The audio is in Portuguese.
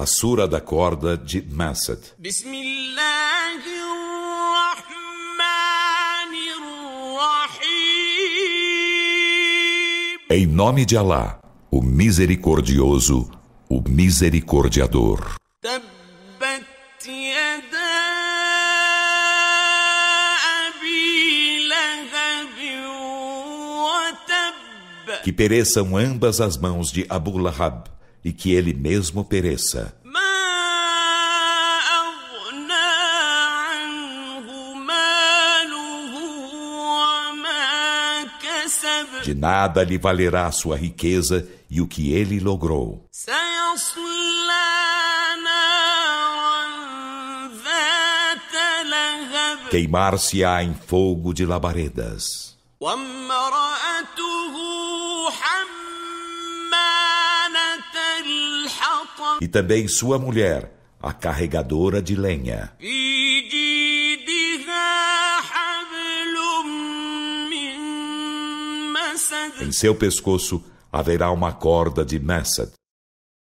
a Sura da Corda de Masad. Em nome de Alá, o Misericordioso, o Misericordiador. Que pereçam ambas as mãos de Abu Lahab e que ele mesmo pereça. ما أغنى عنه ماله وما كسب De nada lhe valerá sua riqueza e o que ele logrou. سيصلى نارا ذات لهب Queimar-se-á em fogo de labaredas. وامرأته حمالة e também sua mulher, a carregadora de lenha. Em seu pescoço haverá uma corda de Messad.